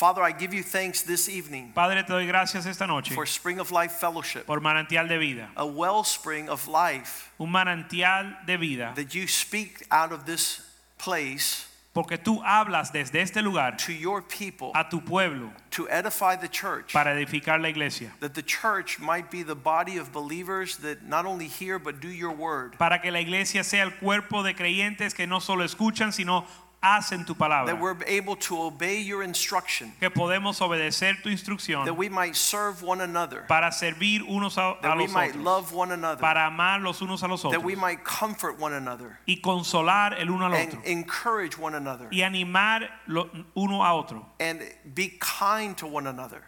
Father, I give you thanks this evening Padre, te doy gracias esta noche for Spring of Life Fellowship, por manantial de vida, a wellspring of life un manantial de vida, that you speak out of this place porque tú hablas desde este lugar to your people a tu pueblo to edify the church. para edificar la iglesia, That the church might be the body of believers that not only hear but do your word. para que la iglesia sea el cuerpo de creyentes que no solo escuchan, sino hacen tu palabra, That we're able to obey your instruction. que podemos obedecer tu instrucción That we might serve one another. para servir unos a, a That we los might otros, love one another. para amar los unos a los That we otros might comfort one another y consolar el uno al and otro encourage one another y animar lo- uno a otro and be kind to one another.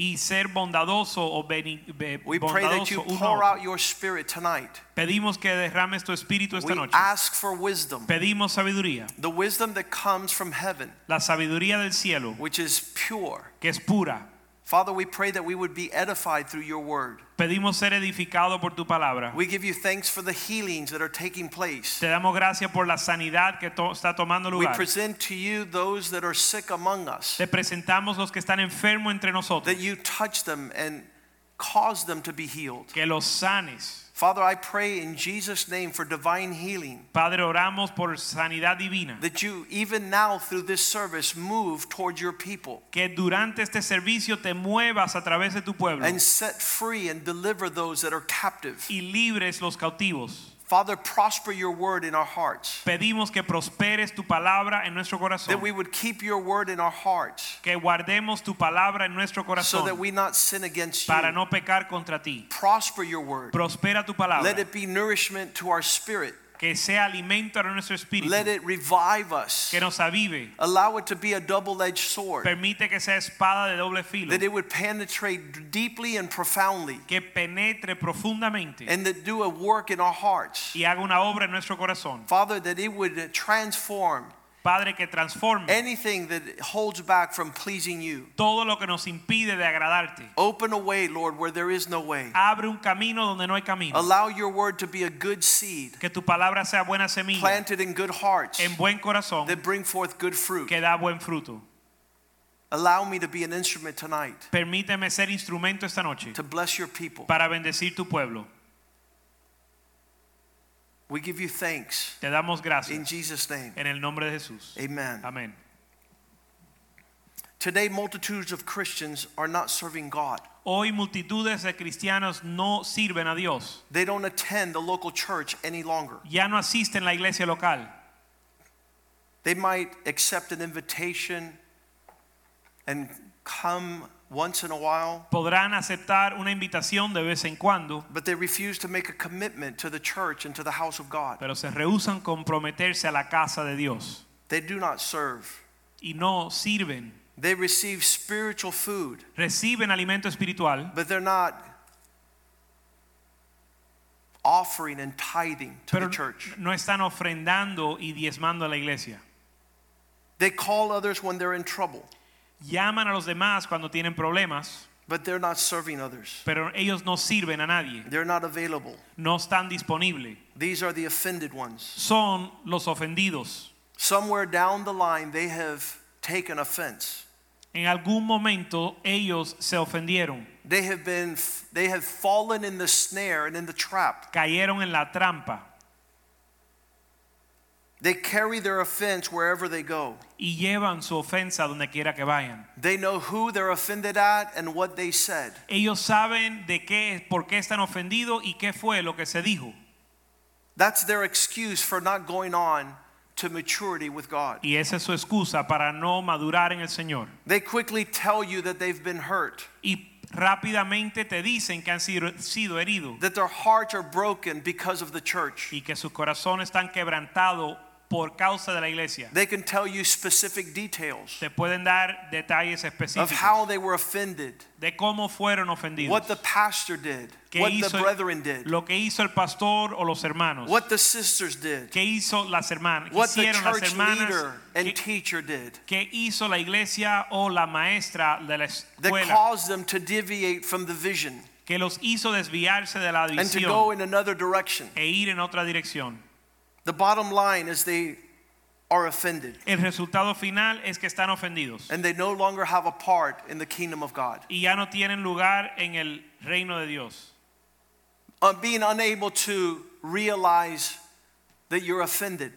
Y ser bondadoso o beni- be- We pray that bondadoso you pour out your spirit tonight. Pedimos que derrames tu espíritu esta We noche. ask for wisdom, Pedimos sabiduría, the wisdom that comes from heaven, la sabiduría del cielo, which is pure. que es pura. Father, we pray that we would be edified through your word. Pedimos ser edificados por tu palabra. We give you thanks for the healings that are taking place. Te damos gracias por la sanidad que to- está tomando lugar. We present to you those that are sick among us, Te presentamos los que están enfermos entre nosotros, that you touch them and cause them to be healed. que los sanes. Father, I pray in Jesus' name for divine healing. Padre, oramos por sanidad divina. That you, even now through this service, move toward your people Que durante este servicio te muevas a través de tu pueblo and set free and deliver those that are captive. y libres los cautivos. Father, prosper your word in our hearts. Pedimos que prosperes tu palabra en nuestro corazón. That we would keep your word in our hearts Que guardemos tu palabra en nuestro corazón. so that we not sin against you. para no pecar contra ti. Prosper your word. Prospera tu palabra. Let it be nourishment to our spirit. Que sea alimento para nuestro espíritu. Let it revive us. Que nos avive. Allow it to be a double edged sword. Permite que sea espada de doble filo. That it would penetrate deeply and profoundly. Que penetre profundamente And that do a work in our hearts. y haga una obra en nuestro corazón. Father, that it would transform Padre, que transforme anything that holds back from pleasing you. todo lo que nos impide de agradarte. Open a way, Lord, where there is no way. Abre un camino donde no hay camino. Allow your word to be a good seed Que tu palabra sea buena semilla planted in good hearts en buen corazón that bring forth good fruit. que da buen fruto. Allow me to be an instrument tonight Permíteme ser instrumento esta noche to bless your people. para bendecir tu pueblo. We give you thanks Te damos gracias. in Jesus' name. en el nombre de Jesús. Amen. Amén. Today, multitudes of Christians are not serving God. Hoy multitudes de cristianos no sirven a Dios. They don't attend the local church any longer. Ya no asisten la iglesia local. They might accept an invitation and come once in a while, Podrán aceptar una invitación de vez en cuando, but they refuse to make a commitment to the church and to the house of God. pero se rehúsan comprometerse a la casa de Dios They do not serve. y no sirven. They receive spiritual food, Reciben alimento espiritual, but they're not offering and tithing to pero the church. no están ofrendando y diezmando a la iglesia. They call others when they're in trouble, Llaman a los demás cuando tienen problemas, but they're not serving others. pero ellos no sirven a nadie, They're not available. no están disponibles. These are the offended ones. Son los ofendidos. Somewhere down the line, they have taken offense. En algún momento ellos se ofendieron, They have been they have fallen in the snare and in the trap. cayeron en la trampa They carry their offense wherever they go. y llevan su ofensa donde quiera que vayan. They know who they're offended at and what they said. Ellos saben de qué, por qué están ofendidos y qué fue lo que se dijo. That's their excuse for not going on to maturity with God. Y esa es su excusa para no madurar en el Señor. They quickly tell you that they've been hurt, Y rápidamente te dicen que han sido, sido heridos that their hearts are broken because of the church. y que sus corazones están quebrantados por causa de la iglesia. They can tell you specific details Te pueden dar detalles of how they were offended, de cómo fueron ofendidos. what the pastor did, what the brethren did, lo que hizo el pastor o los hermanos. what the sisters did, ¿Qué hizo las hermanas? What the church leader and ¿Qué, teacher did qué hizo la iglesia o la maestra de la that caused them to deviate from the vision Que los hizo desviarse de la and to go in another direction. e ir en otra dirección. The bottom line is they are offended El resultado final es que están ofendidos and they no longer have a part in the kingdom of God. y ya no tienen lugar en el reino de Dios. Uh, being unable to realize that you're offended.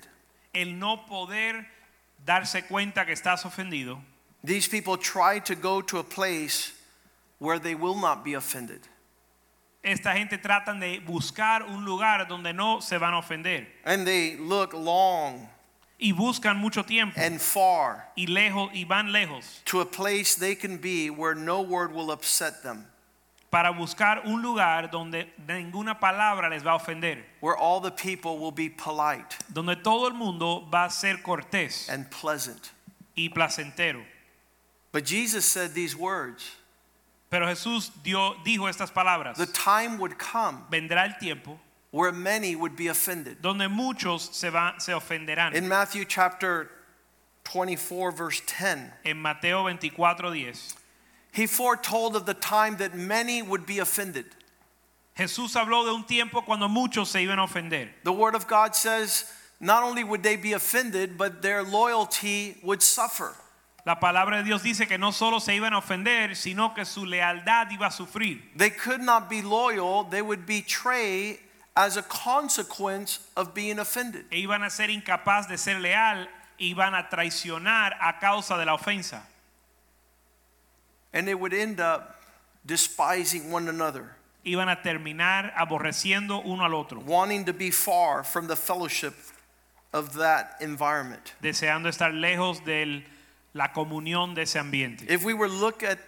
El no poder darse cuenta que estás ofendido. These people try to go to a place where they will not be offended. Esta gente tratan de buscar un lugar donde no se van a ofender. And they look long y buscan mucho tiempo. and far y lejos y van lejos. to a place they can be where no word will upset them, para buscar un lugar donde ninguna palabra les va a ofender, where all the people will be polite donde todo el mundo va a ser cortés and pleasant. y placentero. But Jesus said these words Pero Jesús dio, dijo estas palabras. the time would come Vendrá el tiempo where many would be offended. donde muchos se, va, se ofenderán. In Matthew chapter 24, verse 10, En Mateo 24:10, he foretold of the time that many would be offended. Jesús habló de un tiempo cuando muchos se iban a ofender. The Word of God says not only would they be offended, but their loyalty would suffer. La palabra de Dios dice que no solo se iban a ofender, sino que su lealtad iba a sufrir. They could not be loyal, they would betray as a consequence of being offended. E iban a ser incapaz de ser leal, iban a traicionar a causa de la ofensa. And they would end up despising one another, Iban a terminar aborreciendo uno al otro, wanting to be far from the fellowship of that environment. deseando estar lejos de la comunión de ese ambiente. If we were to look at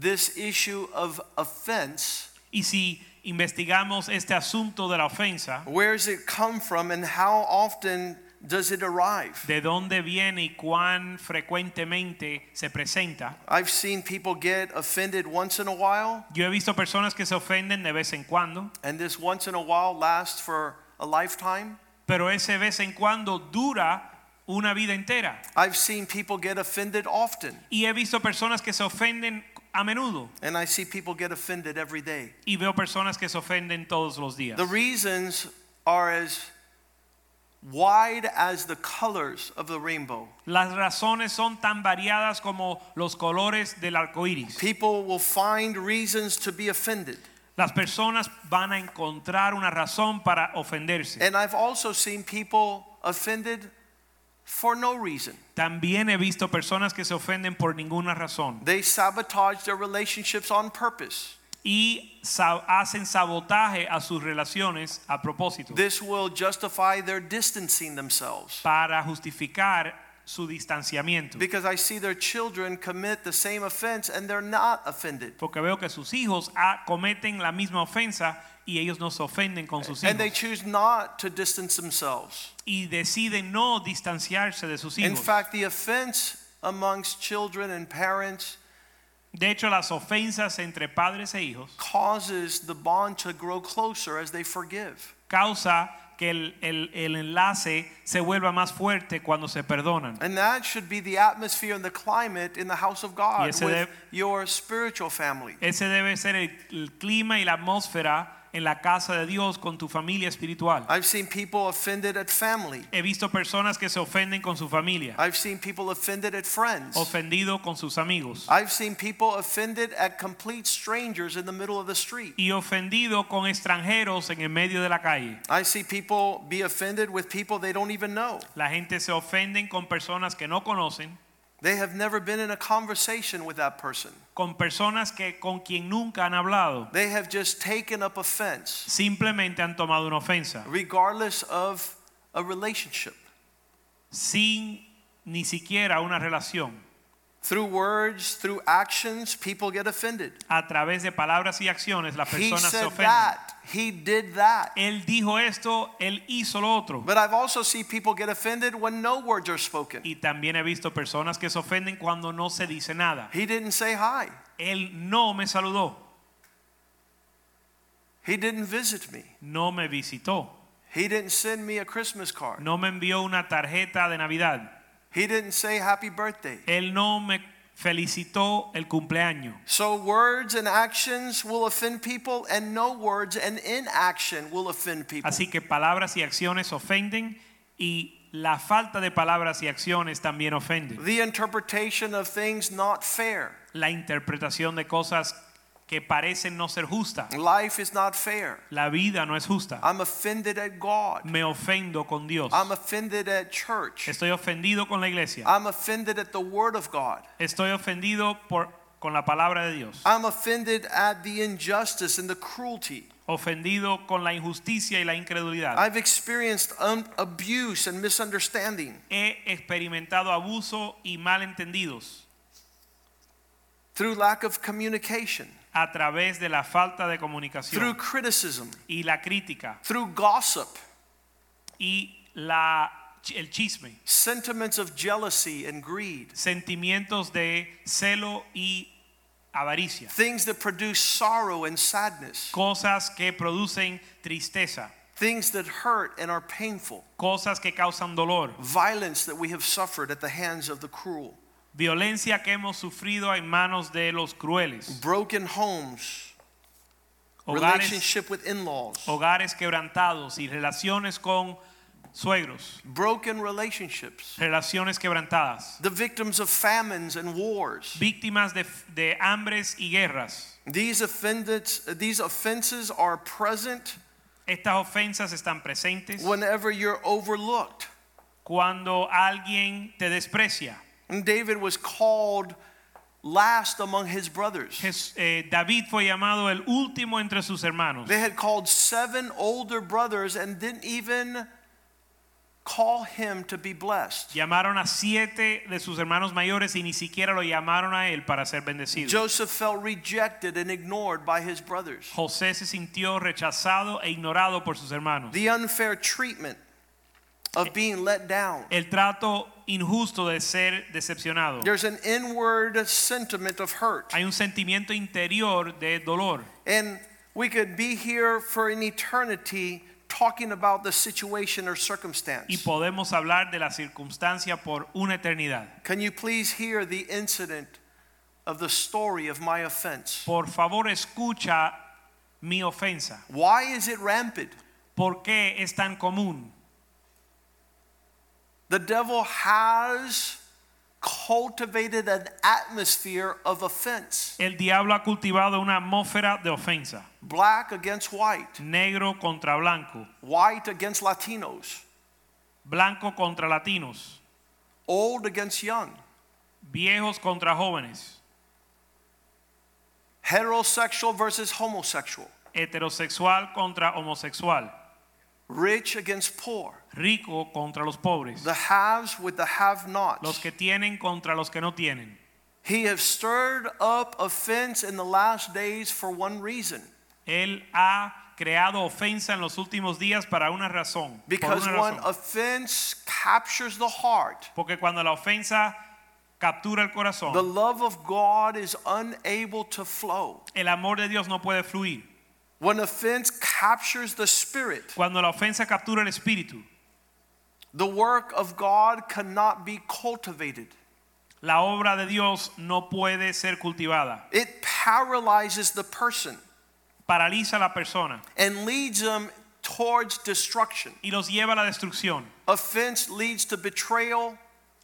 this issue of offense, Y si investigamos este asunto de la ofensa, where does it come from and how often does it arrive? de dónde viene y cuán frecuentemente se presenta. I've seen people get offended once in a while, Yo he visto personas que se ofenden de vez en cuando, and this once in a while lasts for a lifetime. pero ese vez en cuando dura una vida entera. I've seen people get offended often, Y he visto personas que se ofenden a menudo and I see people get offended every day. y veo personas que se ofenden todos los días. The reasons are as wide as the colors of the rainbow. Las razones son tan variadas como los colores del arco iris. People will find reasons to be offended. Las personas van a encontrar una razón para ofenderse. And I've also seen people offended for no reason. También he visto personas que se ofenden por ninguna razón They sabotage their relationships on purpose. y hacen sabotaje a sus relaciones a propósito This will justify their distancing themselves. para justificar su distanciamiento. Because I see their children commit the same offense and they're not offended. Porque veo que sus hijos ah, cometen la misma ofensa y ellos no se ofenden con sus hijos. And they choose not to distance themselves. y deciden no distanciarse de sus hijos. In fact, the offense amongst children and parents De hecho, las ofensas entre padres e hijos causes the bond to grow closer as they forgive. causa que el, el- el enlace se vuelva más fuerte cuando se perdonan. And that should be the atmosphere and the climate in the house of God with deb- your spiritual family. Ese debe ser el, el clima y la atmósfera en la casa de Dios con tu familia espiritual. I've seen people offended at family. He visto personas que se ofenden con su familia, I've seen people offended at friends. ofendido con sus amigos I've seen people offended at complete strangers in the middle of the street. y ofendido con extranjeros en el medio de la calle. I see people be offended with people they don't even know. La gente se ofenden con personas que no conocen, They have never been in a conversation with that person. con personas que con quien nunca han hablado. They have just taken up offense, Simplemente han tomado una ofensa regardless of a relationship. sin ni siquiera una relación. Through words, through actions, people get offended. A través de palabras y acciones las personas se ofenden. that. He did that. Él dijo esto, él hizo lo otro. But I've also seen people get offended when no words are spoken. Y también he visto personas que se ofenden cuando no se dice nada. He didn't say hi. Él no me saludó, He didn't visit me. no me visitó, He didn't send me a Christmas card. no me envió una tarjeta de Navidad. He didn't say happy birthday. Él no me felicitó el cumpleaños. So words and actions will offend people, and no words and inaction will offend people. Así que palabras y acciones ofenden y la falta de palabras y acciones también ofenden. The interpretation of things not fair. La interpretación de cosas que parecen no ser justas. Life is not fair. La vida no es justa. I'm offended at God. Me ofendo con Dios. I'm offended at church. Estoy ofendido con la iglesia. I'm offended at the Word of God. Estoy ofendido por, con la palabra de Dios. I'm offended at the injustice and the cruelty. Ofendido con la injusticia y la incredulidad. I've experienced abuse and misunderstanding He experimentado abuso y malentendidos through lack of communication, a través de la falta de through criticism, y la crítica through gossip, y la, el chisme. sentiments of jealousy and greed, Sentimientos de celo y avaricia. things that produce sorrow and sadness, Cosas que producen tristeza. things that hurt and are painful, Cosas que causan dolor. violence that we have suffered at the hands of the cruel, Violencia que hemos sufrido en manos de los crueles. broken homes, Hogares, relationship with in laws, hogares quebrantados y relaciones con suegros. broken relationships, Relaciones quebrantadas. the victims of famines and wars. Víctimas de, de hambres y guerras. These these offenses are present Estas ofensas están presentes whenever you're overlooked. cuando alguien te desprecia. And David was called last among his brothers. Jes- eh, David fue llamado el último entre sus hermanos. They had called seven older brothers and didn't even call him to be blessed. Llamaron a siete de sus hermanos mayores y ni siquiera lo llamaron a él para ser bendecido. Joseph felt rejected and ignored by his brothers. José se sintió rechazado e ignorado por sus hermanos. The unfair treatment of being let down. El trato injusto de ser decepcionado. There's an inward sentiment of hurt. Hay un sentimiento interior de dolor. And we could be here for an eternity talking about the situation or circumstance. Y podemos hablar de la circunstancia por una eternidad. Can you please hear the incident of the story of my offense? Por favor, escucha mi ofensa. Why is it rampant? ¿Por qué es tan común? The devil has cultivated an atmosphere of offense. El diablo ha cultivado una atmósfera de ofensa. Black against white, Negro contra blanco. white against Latinos, Blanco contra latinos. old against young, Viejos contra jóvenes. heterosexual versus homosexual, Heterosexual contra homosexual. Rich against poor, Rico contra los pobres. the haves with the have-nots. Los que tienen contra los que no tienen. He has stirred up offense in the last days for one reason. Él ha creado ofensa en los últimos días para una razón. Because una when offense captures the heart, Porque cuando la ofensa captura el corazón, the love of God is unable to flow. el amor de Dios no puede fluir. When offense captures the spirit, Cuando la ofensa captura el espíritu, the work of God cannot be cultivated. la obra de Dios no puede ser cultivada. It paralyzes the person Paraliza la persona and leads them towards destruction. y los lleva a la destrucción. Offense leads to betrayal,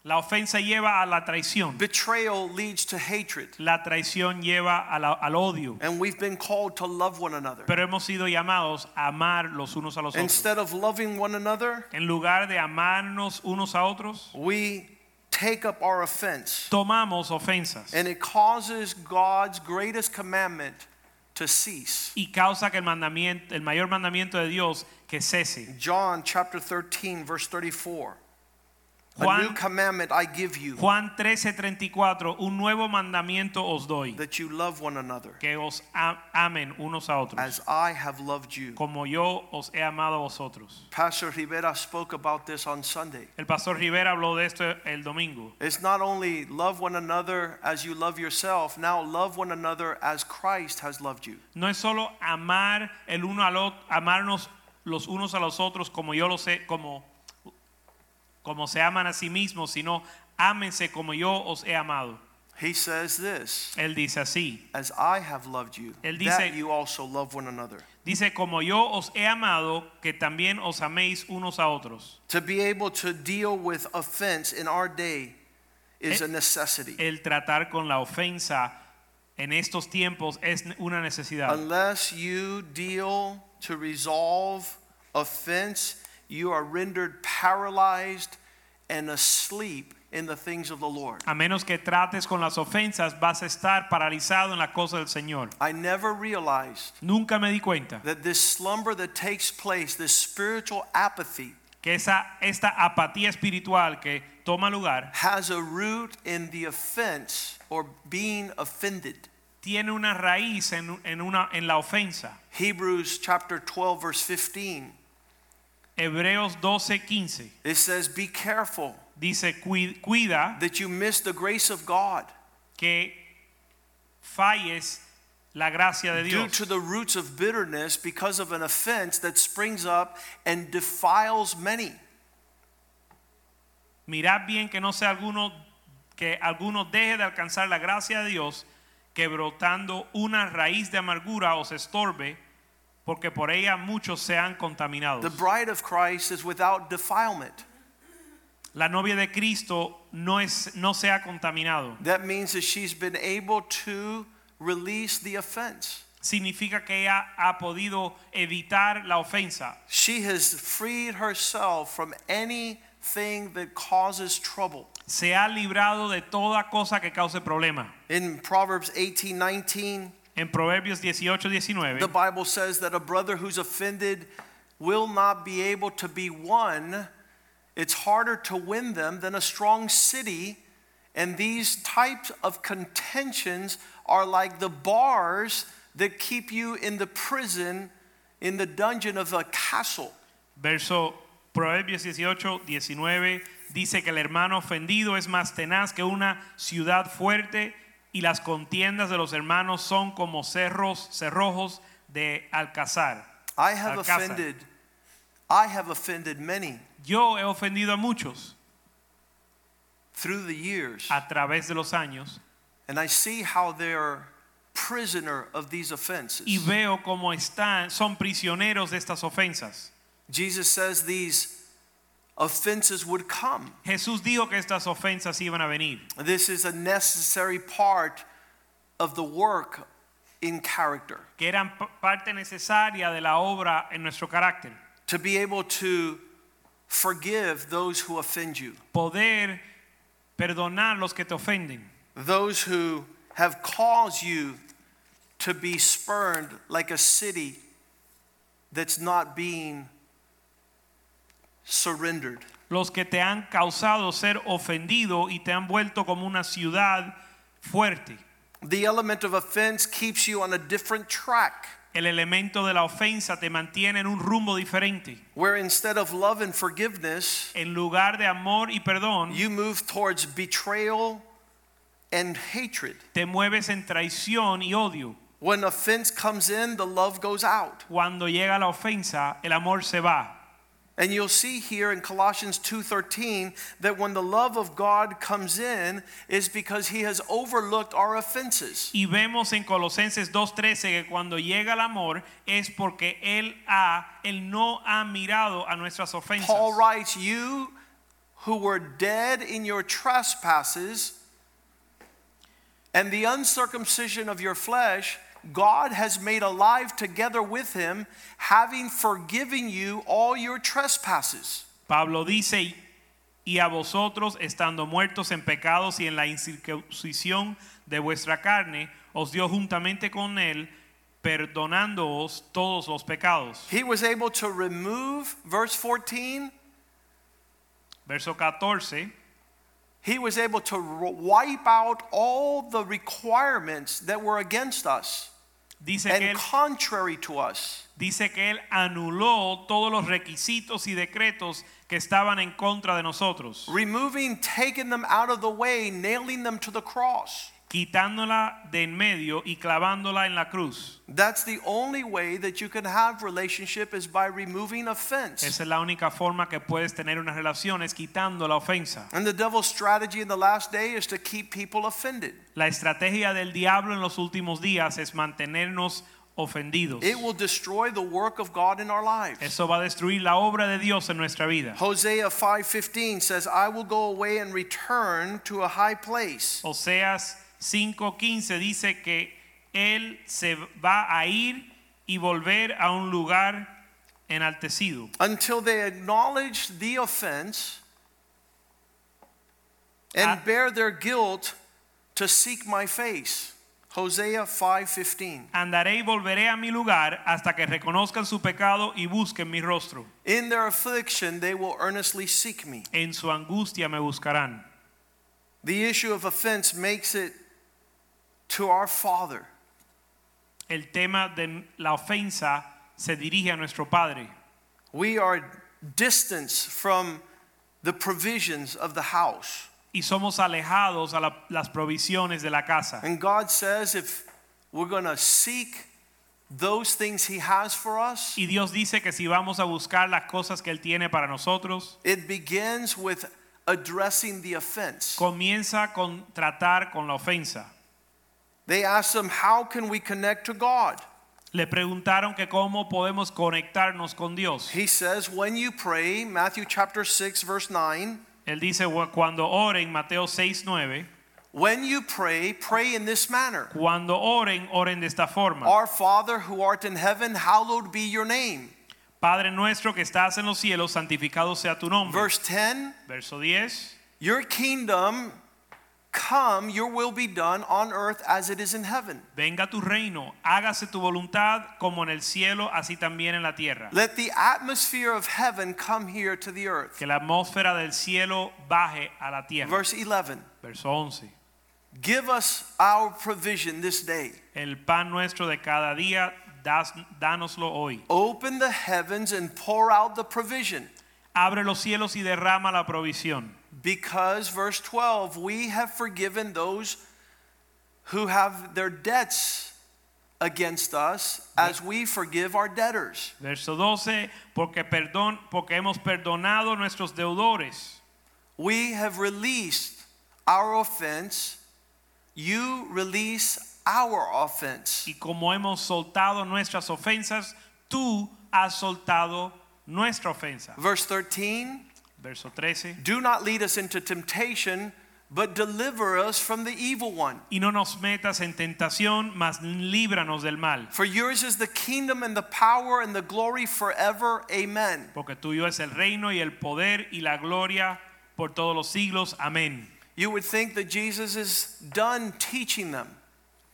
La ofensa lleva a la traición. betrayal leads to hatred. La traición lleva la- al odio. And we've been called to love one another. Pero hemos sido llamados a amar los unos a los otros. Instead of loving one another, En lugar de amarnos unos a otros, we take up our offense. tomamos ofensas And it causes God's greatest commandment to cease. y causa que el mandamiento, el mayor mandamiento de Dios que cese. John chapter 13 verse 34. A new commandment I give you, Juan 13:34, un nuevo mandamiento os doy, that you love one another que os amen unos a otros, as I have loved you. como yo os he amado a vosotros. Pastor Rivera spoke about this on Sunday. El pastor Rivera habló de esto el domingo. It's not only love one another as you love yourself, now love one another as Christ has loved you. No es solo amar el uno al otro, amarnos los unos a los otros como yo lo sé, como como se aman a sí mismos, sino ámense como yo os he amado. He says this Él dice así. as I have loved you, Él that dice- you also love one another. Dice, como yo os he amado, que también os améis unos a otros. To be able to deal with offense in our day is Eh, a necessity. El tratar con la ofensa en estos tiempos es una necesidad. Unless you deal to resolve offense, you are rendered paralyzed and asleep in the things of the Lord. A menos que trates con las ofensas, vas a estar paralizado en la cosa del Señor. I never realized Nunca me di cuenta that this slumber that takes place, this spiritual apathy, que esa, esta apatía espiritual que toma lugar has a root in the offense or being offended. tiene una raíz en, en una, en la ofensa. Hebrews chapter 12, verse 15, Hebreos 12:15 it says, Be careful dice, cuida that you miss the grace of God. que falles la gracia de due to the roots of bitterness because of an offense that springs up and defiles many. Mirad bien que no sea alguno que alguno deje de alcanzar la gracia de Dios, que brotando una raíz de amargura os estorbe, porque por ella muchos sean contaminados. The bride of Christ is without defilement. La novia de Cristo no es no sea contaminado. That means that she's been able to release the offense. Significa que ella ha podido evitar la ofensa. She has freed herself from anything that causes trouble. Se ha librado de toda cosa que cause problema. In Proverbs 18 19, En Proverbios 18, 19 the Bible says that a brother who's offended will not be able to be won. It's harder to win them than a strong city. And these types of contentions are like the bars that keep you in the prison, in the dungeon of a castle. Verso Proverbios 18, 19 dice que el hermano ofendido es más tenaz que una ciudad fuerte y las contiendas de los hermanos son como cerros, cerrojos de alcázar. I have Alcázar. offended, I have offended many Yo he ofendido a muchos through the years, a través de los años and I see how they're prisoner of these offenses. y veo cómo están, son prisioneros de estas ofensas. Jesus says these offenses would come. Jesús dijo que estas ofensas iban a venir. This is a necessary part of the work in character. que eran parte necesaria de la obra en nuestro carácter. To be able to forgive those who offend you, Poder perdonar los que te ofenden, those who have caused you to be spurned like a city that's not being surrendered. los que te han causado ser ofendido y te han vuelto como una ciudad fuerte. The element of offense keeps you on a different track El elemento de la ofensa te mantiene en un rumbo diferente. where instead of love and forgiveness, En lugar de amor y perdón, you move towards betrayal and hatred. te mueves en traición y odio. When offense comes in, the love goes out. Cuando llega la ofensa, el amor se va. And you'll see here in Colossians 2:13 that when the love of God comes in is because he has overlooked our offenses. Y vemos en Colosenses 2:13 que cuando llega el amor es porque él ha él no ha mirado a nuestras ofensas. Paul writes, "You who were dead in your trespasses and the uncircumcision of your flesh, God has made alive together with him, having forgiven you all your trespasses." Pablo dice, y a vosotros, estando muertos en pecados y en la incircuncisión de vuestra carne, os dio juntamente con él, perdonándoos todos los pecados. He was able to remove verse 14 Verso 14. he was able to wipe out all the requirements that were against us Dice que, and él, contrary to us. dice que Él anuló todos los requisitos y decretos que estaban en contra de nosotros, removing, taking them out of the way, nailing them to the cross. Quitándola de en medio y clavándola en la cruz. That's the only way that you can have relationship is by removing offense. Esa es la única forma que puedes tener una relación, es quitando la ofensa. And the devil's strategy in the last day is to keep people offended. La estrategia del diablo en los últimos días es mantenernos ofendidos. It will destroy the work of God in our lives. Eso va a destruir la obra de Dios en nuestra vida. Hosea 5:15 says, "I will go away and return to a high place." Oseas 5:15 dice que él se va a ir y volver a un lugar enaltecido until they acknowledge the offense and Ah. bear their guilt to seek my face. Hosea 5:15. Andaré y volveré a mi lugar hasta que reconozcan su pecado y busquen mi rostro. In their affliction they will earnestly seek me. En su angustia me buscarán. The issue of offense makes it to our Father. El tema de la ofensa se dirige a nuestro Padre. We are distanced from the provisions of the house. Y somos alejados a la- las provisiones de la casa. And God says if we're going to seek those things he has for us, Y Dios dice que si vamos a buscar las cosas que Él tiene para nosotros, It begins with addressing the offense. comienza con tratar con la ofensa. They asked them, How can we connect to God? Le preguntaron que cómo podemos conectarnos con Dios. He says, When you pray, Matthew chapter 6, verse 9, Él dice cuando oren, Mateo 6, 9, when you pray, pray in this manner cuando oren, oren de esta forma. Our Father who art in heaven, hallowed be your name. Padre nuestro que estás en los cielos, santificado sea tu nombre. Verse 10, Verso 10. Your kingdom come, your will be done on earth as it is in heaven. Venga tu reino, hágase tu voluntad como en el cielo, así también en la tierra. Let the atmosphere of heaven come here to the earth. Que la atmósfera del cielo baje a la tierra. Verse 11, Verso 11. Give us our provision this day. El pan nuestro de cada día, das, dánoslo hoy. Open the heavens and pour out the provision. Abre los cielos y derrama la provisión. Because, verse 12, we have forgiven those who have their debts against us as we forgive our debtors. Verso 12, porque perdón, porque hemos perdonado nuestros deudores. We have released our offense, you release our offense. Y como hemos soltado nuestras ofensas, tú has soltado nuestra ofensa. Verse 13, Verso 13. do not lead us into temptation, but deliver us from the evil one. Y no nos metas en tentación, mas líbranos del mal. For yours is the kingdom and the power and the glory forever. Amen. Porque tuyo es el reino y el poder y la gloria por todos los siglos. Amén. You would think that Jesus is done teaching them.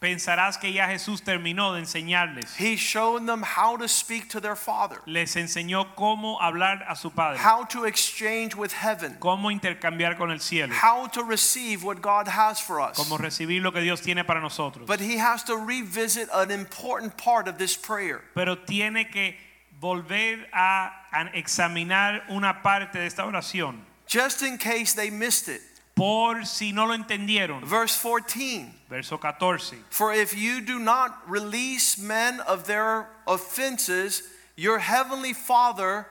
Pensarás que ya Jesús terminó de enseñarles. He's shown them how to speak to their Father, Les enseñó cómo hablar a su Padre, how to exchange with heaven, cómo intercambiar con el cielo, how to receive what God has for us. cómo recibir lo que Dios tiene para nosotros. But he has to revisit an important part of this prayer. Pero tiene que volver a, a examinar una parte de esta oración Just in case they missed it. Por si no lo entendieron. Verse 14 Verso 14. For if you do not release men of their offenses, your heavenly Father,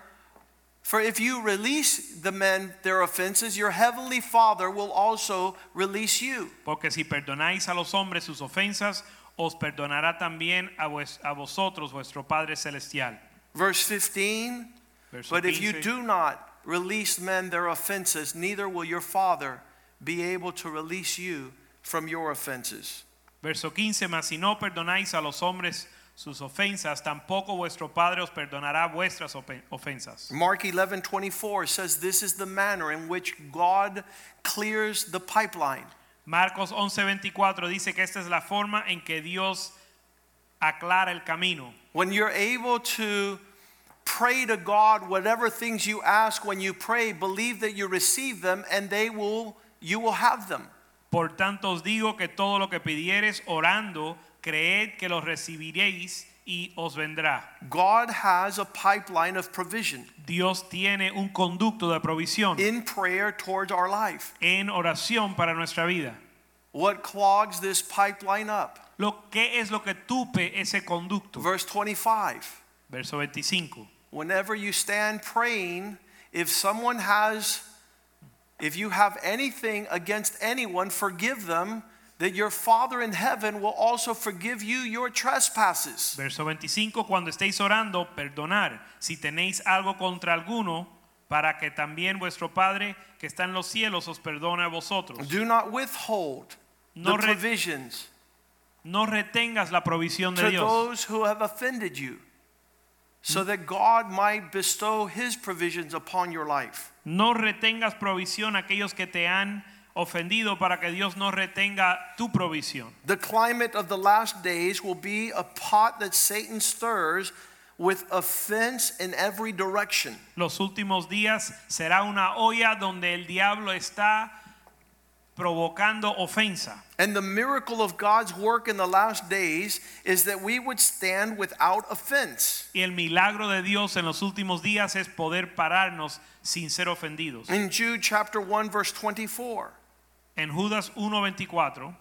for if you release the men their offenses, your heavenly Father will also release you. Porque si perdonáis a los hombres sus ofensas, os perdonará también a, vues- a vosotros vuestro Padre Celestial. Verse 15 Verso But if you do not release men their offenses, neither will your Father be able to release you from your offenses. Verso 15, mas si no perdonáis a los hombres sus ofensas, tampoco vuestro Padre os perdonará vuestras ofe- ofensas. Mark 11 24 says, This is the manner in which God clears the pipeline. Marcos 11:24 dice que esta es la forma en que Dios aclara el camino. When you're able to pray to God whatever things you ask when you pray, believe that you receive them and they will you will have them. Por tanto os digo que todo lo que pidiereis orando, creed que lo recibiréis y os vendrá. God has a pipeline of provision Dios tiene un conducto de provisión in prayer towards our life. en oración para nuestra vida. What clogs this pipeline up? Lo que es lo que tupe ese conducto. Verse 25. Verso 25. Whenever you stand praying, if someone has, if you have anything against anyone, forgive them, that your Father in heaven will also forgive you your trespasses. Verso 25, cuando estéis orando, perdonar si tenéis algo contra alguno, para que también vuestro Padre que está en los cielos os perdone a vosotros. Do not withhold No the provisions No retengas la provisión de to Dios those who have offended you, so that God might bestow his provisions upon your life. No retengas provisión a aquellos que te han ofendido para que Dios no retenga tu provisión. The climate of the last days will be a pot that Satan stirs with offense in every direction. Los últimos días será una olla donde el diablo está provocando ofensa. And the miracle of God's work in the last days is that we would stand without offense. Y el milagro de Dios en los últimos días es poder pararnos sin ser ofendidos. In Jude chapter 1 verse 24, En Judas 1:24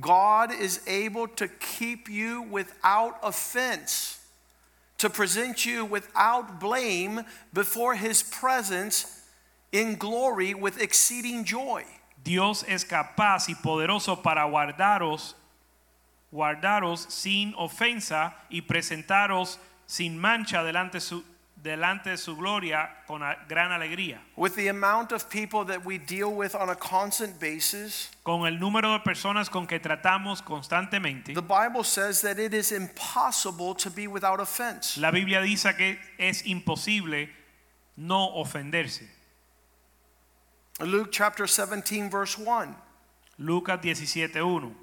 God is able to keep you without offense, to present you without blame before his presence in glory with exceeding joy. Dios es capaz y poderoso para guardaros guardaros sin ofensa y presentaros sin mancha delante su delante de su gloria con gran alegría. With the amount of people that we deal with on a constant basis, Con el número de personas con que tratamos constantemente, the Bible says that it is impossible to be without offense. la Biblia dice que es imposible no ofenderse. Luke chapter 17 verse 1. Lucas 17:1.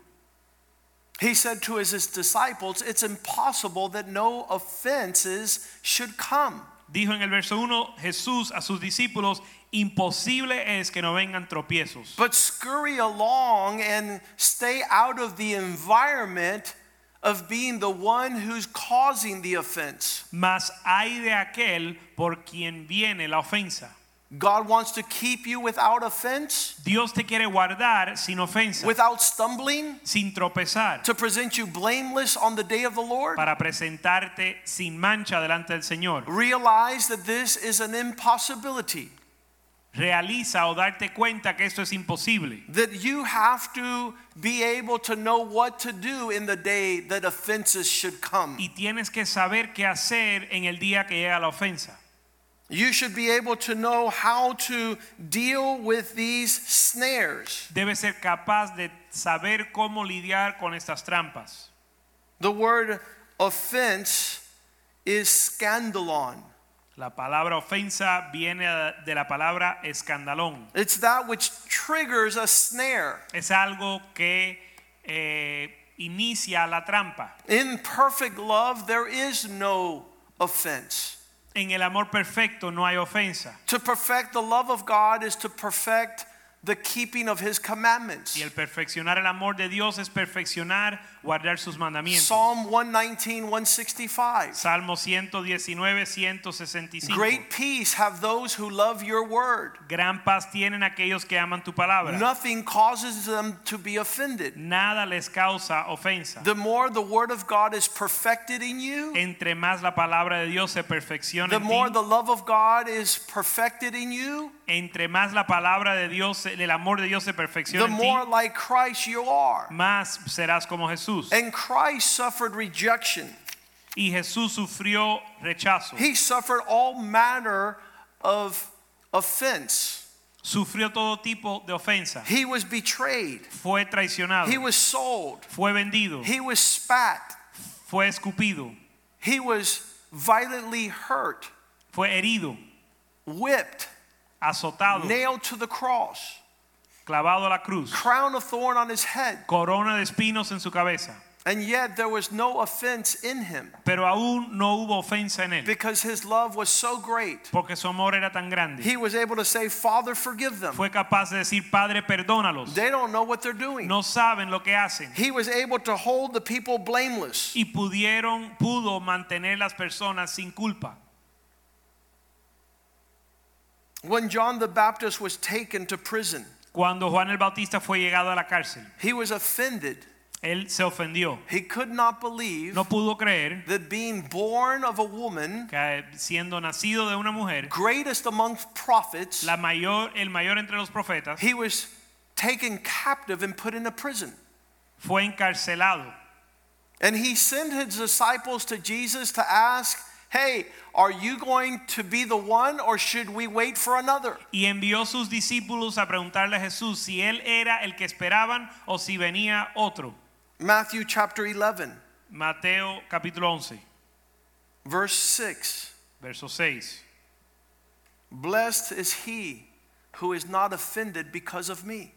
He said to his disciples, It's impossible that no offenses should come. Dijo en el verso 1 Jesús a sus discípulos, imposible es que no vengan tropiezos. but scurry along and stay out of the environment of being the one who's causing the offense. Mas hay de aquel por quien viene la ofensa. God wants to keep you without offense, Dios te quiere guardar sin ofensa, without stumbling, sin tropezar, to present you blameless on the day of the Lord. para presentarte sin mancha delante del Señor. Realize that this is an impossibility, Realiza o darte cuenta que esto es imposible. that you have to be able to know what to do in the day that offenses should come. Y tienes que saber qué hacer en el día que llega la ofensa. You should be able to know how to deal with these snares. Debes ser capaz de saber cómo lidiar con estas trampas. The word offense is scandalon. La palabra ofensa viene de la palabra escandalón. It's that which triggers a snare. Es algo que eh, inicia la trampa. In perfect love, there is no offense. En el amor perfecto no hay ofensa. To perfect the love of God is to perfect the keeping of his commandments. Y el perfeccionar el amor de Dios es perfeccionar, guardar sus mandamientos. Psalm 119, 165. Salmo 119, 165. Great peace have those who love your word. Gran paz tienen aquellos que aman tu palabra. Nothing causes them to be offended. Nada les causa ofensa. The more the word of God is perfected in you, Entre más la palabra de Dios se perfecciona the more the love of God is perfected in you, entre más la palabra de Dios, el amor de Dios se perfecciona the en ti, more like Christ you are. más serás como Jesús. And Christ suffered rejection. Y Jesús sufrió rechazo. He suffered all manner of offense. Sufrió todo tipo de ofensa. He was betrayed. Fue traicionado. He was sold. Fue vendido. He was spat. Fue escupido. He was violently hurt, Fue herido. whipped, Azotado. nailed to the cross. clavado a la cruz, crown of thorn on his head, corona de espinos en su cabeza. and yet there was no offense in him Pero aún no hubo ofensa en él, because his love was so great. porque su amor era tan grande. He was able to say, Father, forgive them. Fue capaz de decir, Padre, perdónalos. They don't know what they're doing. No saben lo que hacen. He was able to hold the people blameless. Y pudieron, pudo mantener las personas sin culpa. When John the Baptist was taken to prison, Cuando Juan el Bautista fue llegado a la cárcel, he was offended. él se ofendió. He could not believe No pudo creer that being born of a woman, que siendo nacido de una mujer, greatest among prophets, la mayor, el mayor entre los profetas, he was taken captive and put in a prison. fue encarcelado. And he sent his disciples to Jesus to ask, Hey, are you going to be the one or should we wait for another? Y envió sus discípulos a preguntarle a Jesús si él era el que esperaban o si venía otro. Matthew chapter 11, Mateo capítulo 11, verse 6. verso 6. Blessed is he who is not offended because of me.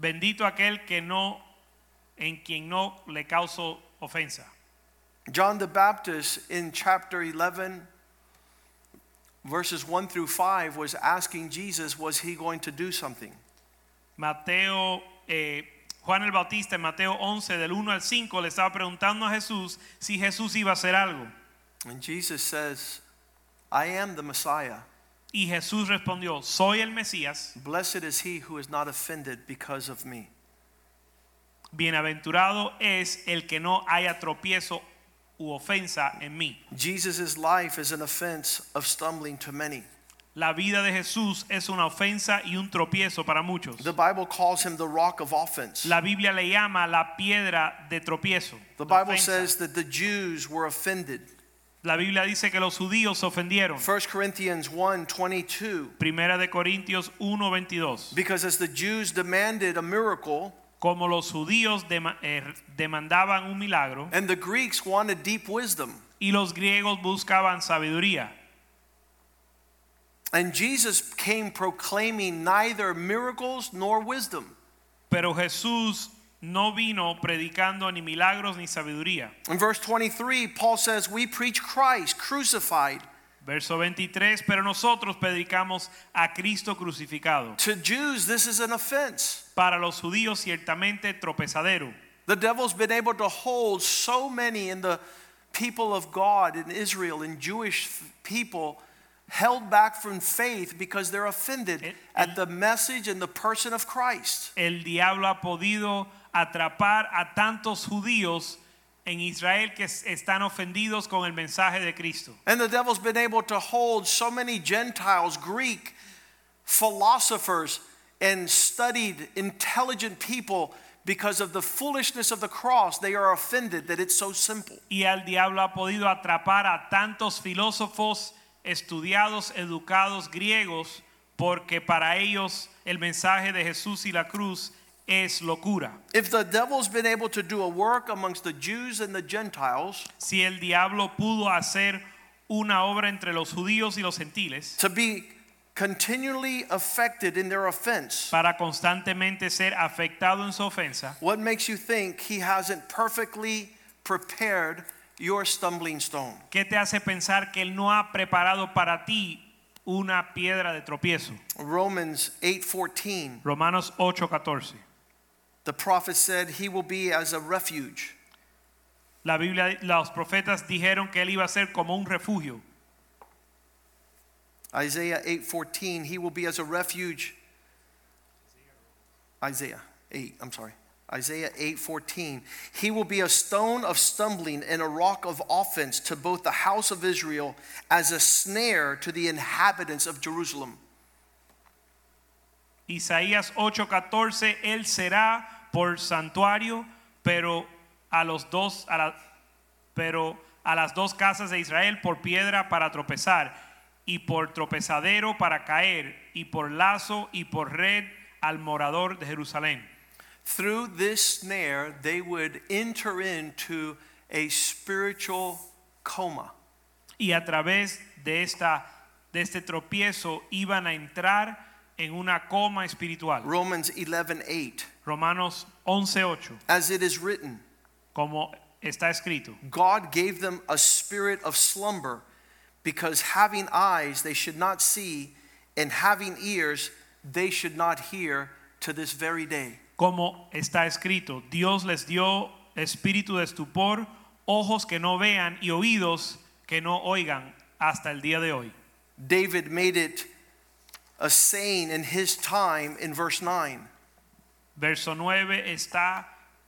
Bendito aquel que no en quien no le causó ofensa. John the Baptist in chapter 11, verses 1 through 5, was asking Jesus, was he going to do something? Mateo eh, Juan el Bautista en Mateo 11 del 1 al 5 le estaba preguntando a Jesús si Jesús iba a hacer algo. And Jesus says, I am the Messiah. Y Jesús respondió, soy el Mesías, Blessed is he who is not offended because of me. bienaventurado es el que no haya tropiezo u ofensa en mí. Jesus' life is an offense of stumbling to many. La vida de Jesús es una ofensa y un tropiezo para muchos. The Bible calls him the rock of offense. La Biblia le llama la piedra de tropiezo. The Bible says that the Jews were offended. La Biblia dice que los judíos se ofendieron. 1 Corinthians 1 22. Primera de Corintios 1:22. Because as the Jews demanded a miracle, Como los judíos eh, demandaban un milagro and the Greeks wanted deep wisdom. y los griegos buscaban sabiduría. And Jesus came proclaiming neither miracles nor wisdom. Pero Jesús no vino predicando ni milagros ni sabiduría. In verse 23, Paul says, We preach Christ crucified. Verso 23, pero nosotros predicamos a Cristo crucificado. To Jews, this is an offense. Para los judíos ciertamente tropezadero. The devil's been able to hold so many in the people of God in Israel in Jewish people held back from faith because they're offended It- at eh. the message and the person of Christ. El diablo ha podido atrapar a tantos judíos en Israel que es- están ofendidos con el mensaje de Cristo. And the devil's been able to hold so many Gentiles, Greek philosophers, and studied intelligent people because of the foolishness of the cross. They are offended that it's so simple. Y al diablo ha podido atrapar a tantos filósofos estudiados, educados griegos, porque para ellos el mensaje de Jesús y la cruz es locura. If the devil's been able to do a work amongst the Jews and the Gentiles, Si el diablo pudo hacer una obra entre los judíos y los gentiles to be continually affected in their offense, para constantemente ser afectado en su ofensa, what makes you think he hasn't perfectly prepared your stumbling stone? ¿qué te hace pensar que él no ha preparado para ti una piedra de tropiezo? Romans 8:14. Romanos 8:14. The prophet said he will be as a refuge. La Biblia, los profetas dijeron que él iba a ser como un refugio. Isaiah 8:14, he will be as a refuge. Isaiah 8, I'm sorry. Isaiah 8:14, he will be a stone of stumbling and a rock of offense to both the house of Israel as a snare to the inhabitants of Jerusalem. Isaías 8:14, él será por santuario, pero a los dos a la- pero a las dos casas de Israel por piedra para tropezar y por tropezadero para caer y por lazo y por red al morador de Jerusalén. Through this snare, they would enter into a spiritual coma. Y a través de esta de este tropiezo iban a entrar en una coma espiritual. Romans 11:8. Romanos 11:8, As it is written, como está escrito. God gave them a spirit of slumber because having eyes they should not see and having ears they should not hear to this very day. Como está escrito, Dios les dio espíritu de estupor, ojos que no vean y oídos que no oigan hasta el día de hoy. David made it a saying in his time in verse 9. Verso 9 está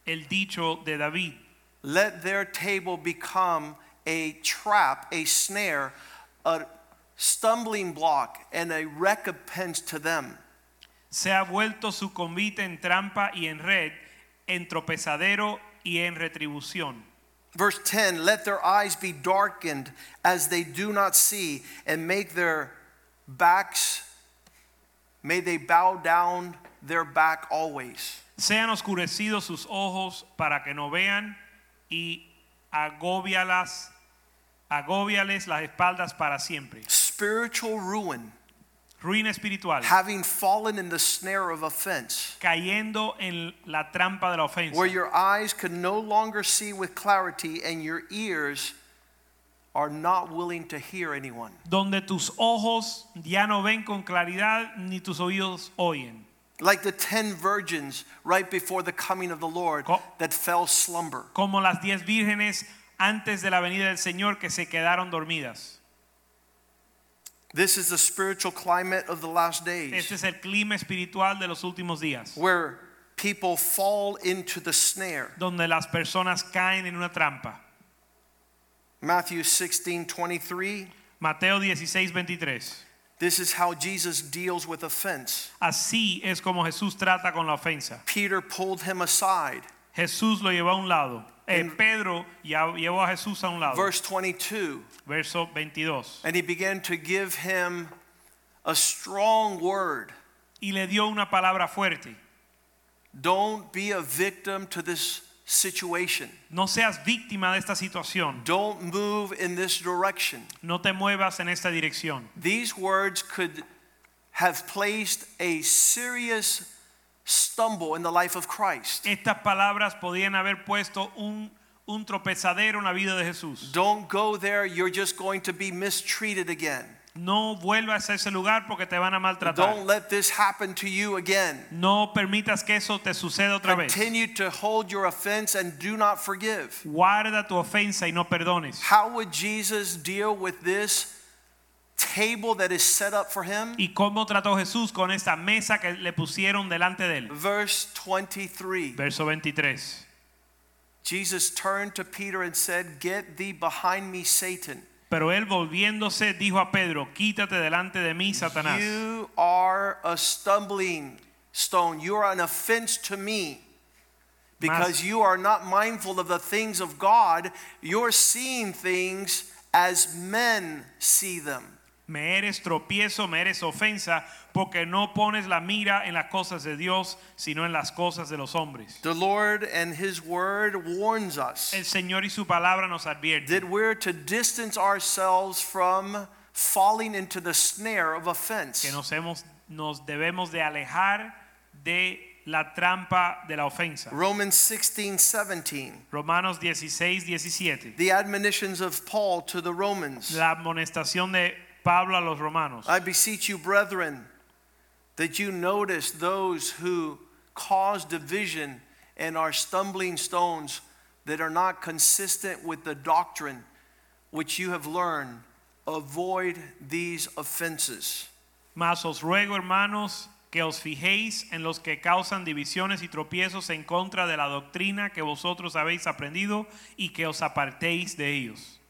el dicho de David. Let their table become a trap, a snare, a stumbling block, and a recompense to them. Se ha vuelto su convite en trampa y en red, en tropezadero y en retribución. Verse 10 Let their eyes be darkened as they do not see, and make their backs, may they bow down their back always. Sean oscurecidos sus ojos para que no vean y agóbialas, agóbiales las espaldas para siempre. Spiritual ruin, Ruina espiritual, having fallen in the snare of offense, cayendo en la trampa de la ofensa, where your eyes can no longer see with clarity and your ears are not willing to hear anyone. donde tus ojos ya no ven con claridad ni tus oídos oyen. Like the ten virgins right before the coming of the Lord Co- that fell slumber. Como las diez vírgenes antes de la venida del Señor que se quedaron dormidas. This is the spiritual climate of the last days. Este es el clima espiritual de los últimos días, where people fall into the snare. donde las personas caen en una trampa. Matthew 16 23. Mateo 16, 23. This is how Jesus deals with offense. Así es como Jesús trata con la ofensa. Peter pulled him aside. Jesús lo llevó a un lado. Eh, Pedro llevó a Jesús a un lado. Verse 22. Verso 22. And he began to give him a strong word. Y le dio una palabra fuerte. Don't be a victim to this situation. No seas víctima de esta situación. Don't move in this direction. No te muevas en esta dirección. These words could have placed a serious stumble in the life of Christ. Estas palabras podían haber puesto un, un tropezadero en la vida de Jesús. Don't go there, you're just going to be mistreated again. No vuelvas a ese lugar porque te van a maltratar. Don't let this happen to you again. No permitas que eso te suceda otra vez. Continue to hold your offense and do not forgive. Guarda tu ofensa y no perdones. How would Jesus deal with this table that is set up for him? ¿Y cómo trató Jesús con esta mesa que le pusieron delante de él? Verse 23. Verso 23. Jesus turned to Peter and said, Get thee behind me, Satan. Pero él volviéndose dijo a Pedro, quítate delante de mí, Satanás. You are a stumbling stone. You are an offense to me. Because you are not mindful of the things of God, you're seeing things as men see them. Me eres tropiezo, me eres ofensa, porque no pones la mira en las cosas de Dios, sino en las cosas de los hombres. The Lord and His Word warns us El Señor y su palabra nos advierte that we're to distance ourselves from falling into the snare of offense. que nos, hemos, nos debemos de alejar de la trampa de la ofensa. Romans 16 17. Romanos 16, 17. The admonitions of Paul to the Romans. La amonestación de Pablo a los romanos. I beseech you, brethren, that you notice those who cause division and are stumbling stones that are not consistent with the doctrine which you have learned. Avoid these offenses. Mas os ruego, hermanos, que os fijéis en los que causan divisiones y tropiezos en contra de la doctrina que vosotros habéis aprendido y que os apartéis de ellos.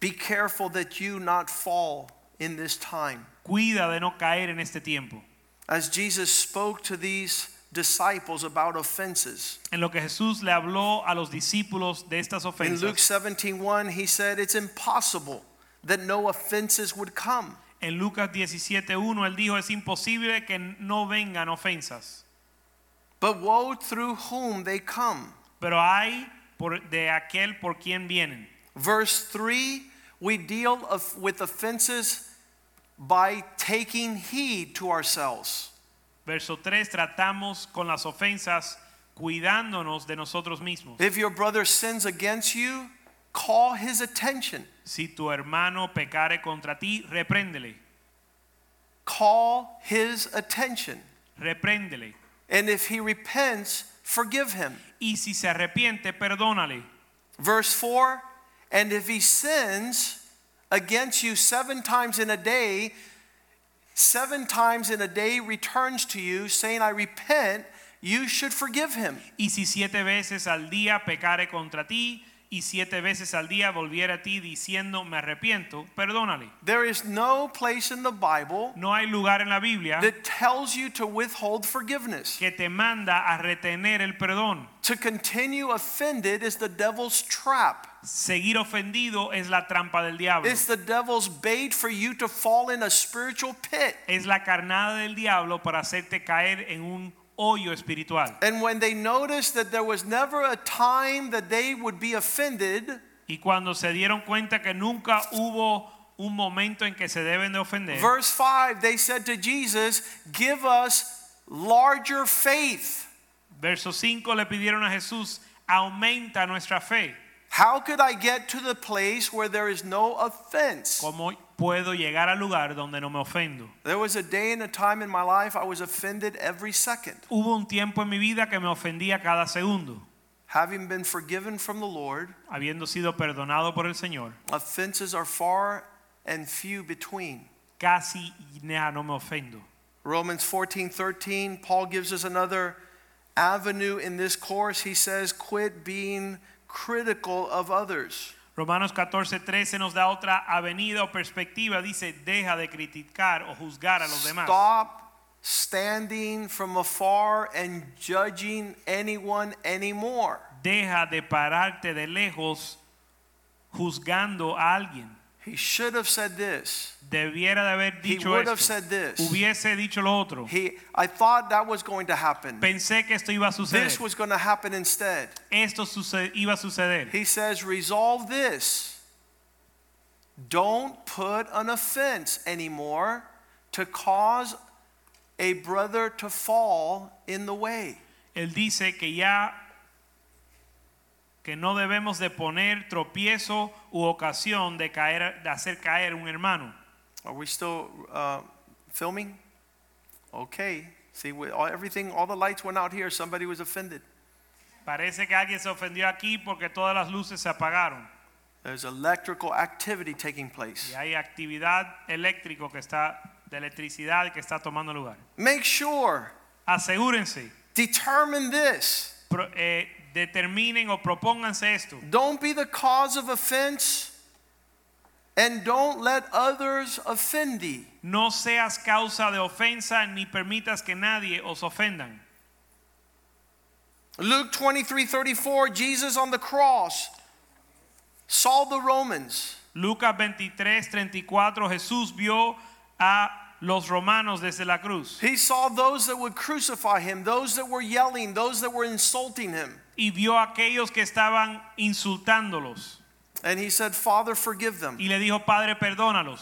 Be careful that you not fall in this time. Cuida de no caer en este tiempo. As Jesus spoke to these disciples about offenses. En lo que Jesús le habló a los discípulos de estas ofensas. In Luke 17:1 he said it's impossible that no offenses would come. En Lucas 17:1 él dijo es imposible que no vengan ofensas, But woe through whom they come. pero hay por, de aquel por quien vienen. Verse 3 we deal with offenses by taking heed to ourselves. Verso 3, tratamos con las ofensas cuidándonos de nosotros mismos. If your brother sins against you, call his attention. Si tu hermano pecare contra ti, repréndele, Call his attention. repréndele. And if he repents, forgive him. Y si se arrepiente, perdónale. Verse 4 And if he sins against you seven times in a day, seven times in a day returns to you, saying, I repent, you should forgive him. Y si siete veces al día pecare contra ti, y siete veces al día volviera a ti diciendo me arrepiento, perdónale. There is no place in the Bible No hay lugar en la Biblia that tells you to withhold forgiveness. que te manda a retener el perdón. To continue offended is the devil's trap. Seguir ofendido es la trampa del diablo. It's the devil's bait for you to fall in a spiritual pit. Es la carnada del diablo para hacerte caer en un hoyo espiritual. And when they noticed that there was never a time that they would be offended, Y cuando se dieron cuenta que nunca hubo un momento en que se deben de ofender, verse 5, they said to Jesus, Give us larger faith. verso 5 le pidieron a Jesús, aumenta nuestra fe. How could I get to the place where there is no offense? ¿Cómo puedo llegar al lugar donde no me ofendo? There was a day and a time in my life I was offended every second. Hubo un tiempo en mi vida que me ofendía cada segundo. Having been forgiven from the Lord, Habiendo sido perdonado por el Señor, offenses are far and few between. casi ya no me ofendo. Romans 14:13, Paul gives us another avenue in this course. He says, Quit being critical of others. Romanos 14, 13 nos da otra avenida o perspectiva. Dice, deja de criticar o juzgar a los demás. Stop standing from afar and judging anyone anymore. Deja de pararte de lejos juzgando a alguien. He should have said this. Debiera de haber dicho He would have said this. Hubiese dicho lo otro. He, I thought that was going to happen. Pensé que esto iba a suceder. This was going to happen instead. Esto iba a suceder. He says, resolve this. Don't put an offense anymore to cause a brother to fall in the way. Él dice que ya que no debemos de poner tropiezo u ocasión de caer de hacer caer un hermano. Are we still uh, filming? Okay. See, we, all, everything, all the lights went out here. Somebody was offended. Parece que alguien se ofendió aquí porque todas las luces se apagaron There's electrical activity taking place. y hay actividad eléctrico que está de electricidad que está tomando lugar. Make sure, Asegúrense, determine this. pro- eh, determinen o propónganse esto. Don't be the cause of offense and don't let others offend thee. No seas causa de ofensa ni permitas que nadie os ofendan. Luke 23 34, Jesus on the cross saw the Romans. Lucas 23, 34, Jesús vio a los romanos desde la cruz He saw those that would crucify him, those that were yelling, those that were insulting him. y vio aquellos que estaban insultándolos And he said, Father, forgive them, y le dijo, Padre, perdónalos,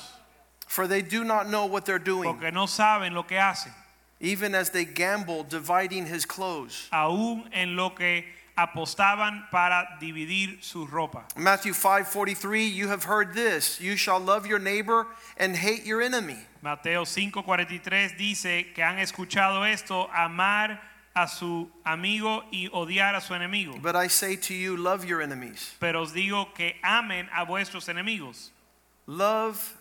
for they do not know what they're doing. porque no saben lo que hacen, Even as they gambled, dividing his clothes. aún en lo que apostaban para dividir su ropa. Matthew 5:43 you have heard this you shall love your neighbor and hate your enemy. Mateo 5:43 dice que han escuchado esto, amar a su amigo y odiar a su enemigo. But I say to you, love your enemies. Pero os digo que amen a vuestros enemigos. Love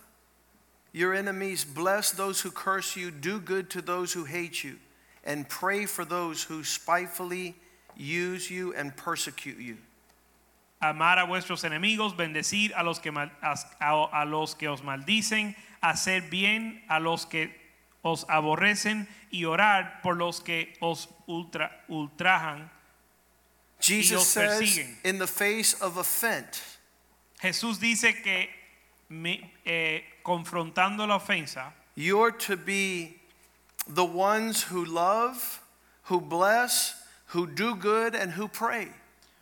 your enemies, bless those who curse you, do good to those who hate you, and pray for those who spitefully use you and persecute you. Amar a vuestros enemigos, bendecir a los que mal- a, a los que os maldicen, hacer bien a los que os aborrecen y orar por los que os ultra, ultrajan. Jesus los says, persiguen. in the face of offense, Jesús dice que me- eh, confrontando la ofensa, you're to be the ones who love, who bless, who do good, and who pray.